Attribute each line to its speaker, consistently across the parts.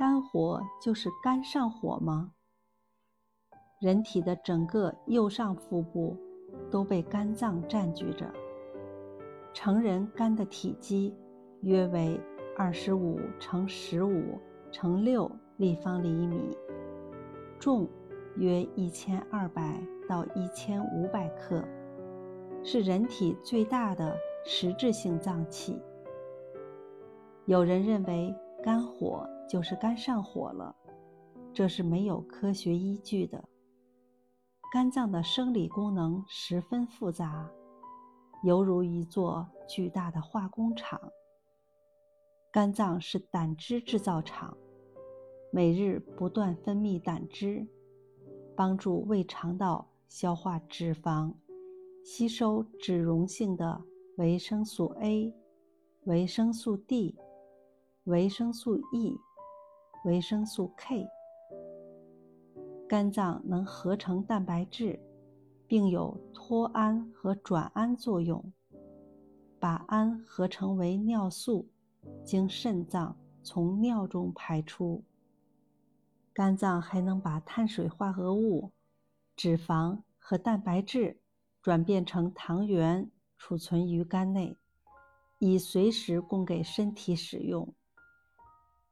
Speaker 1: 肝火就是肝上火吗？人体的整个右上腹部都被肝脏占据着。成人肝的体积约为二十五乘十五乘六立方厘米，重约一千二百到一千五百克，是人体最大的实质性脏器。有人认为肝火就是肝上火了，这是没有科学依据的。肝脏的生理功能十分复杂，犹如一座巨大的化工厂。肝脏是胆汁制造厂，每日不断分泌胆汁，帮助胃肠道消化脂肪，吸收脂溶性的维生素 A、维生素 D、维生素 E、维生素 K。肝脏能合成蛋白质，并有脱氨和转氨作用，把氨合成为尿素，经肾脏从尿中排出。肝脏还能把碳水化合物、脂肪和蛋白质转变成糖原，储存于肝内，以随时供给身体使用。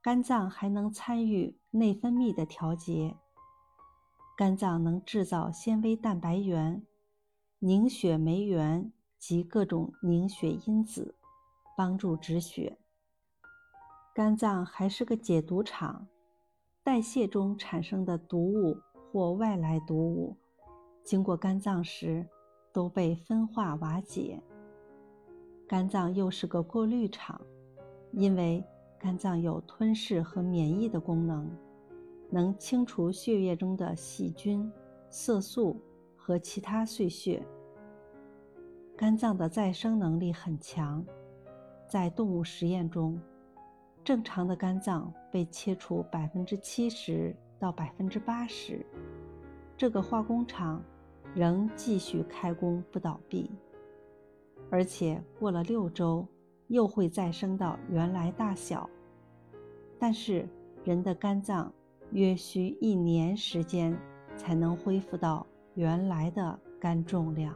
Speaker 1: 肝脏还能参与内分泌的调节。肝脏能制造纤维蛋白原、凝血酶原及各种凝血因子，帮助止血。肝脏还是个解毒场，代谢中产生的毒物或外来毒物，经过肝脏时都被分化瓦解。肝脏又是个过滤场，因为肝脏有吞噬和免疫的功能。能清除血液中的细菌、色素和其他碎屑。肝脏的再生能力很强，在动物实验中，正常的肝脏被切除百分之七十到百分之八十，这个化工厂仍继续开工不倒闭，而且过了六周又会再生到原来大小。但是人的肝脏。约需一年时间才能恢复到原来的肝重量。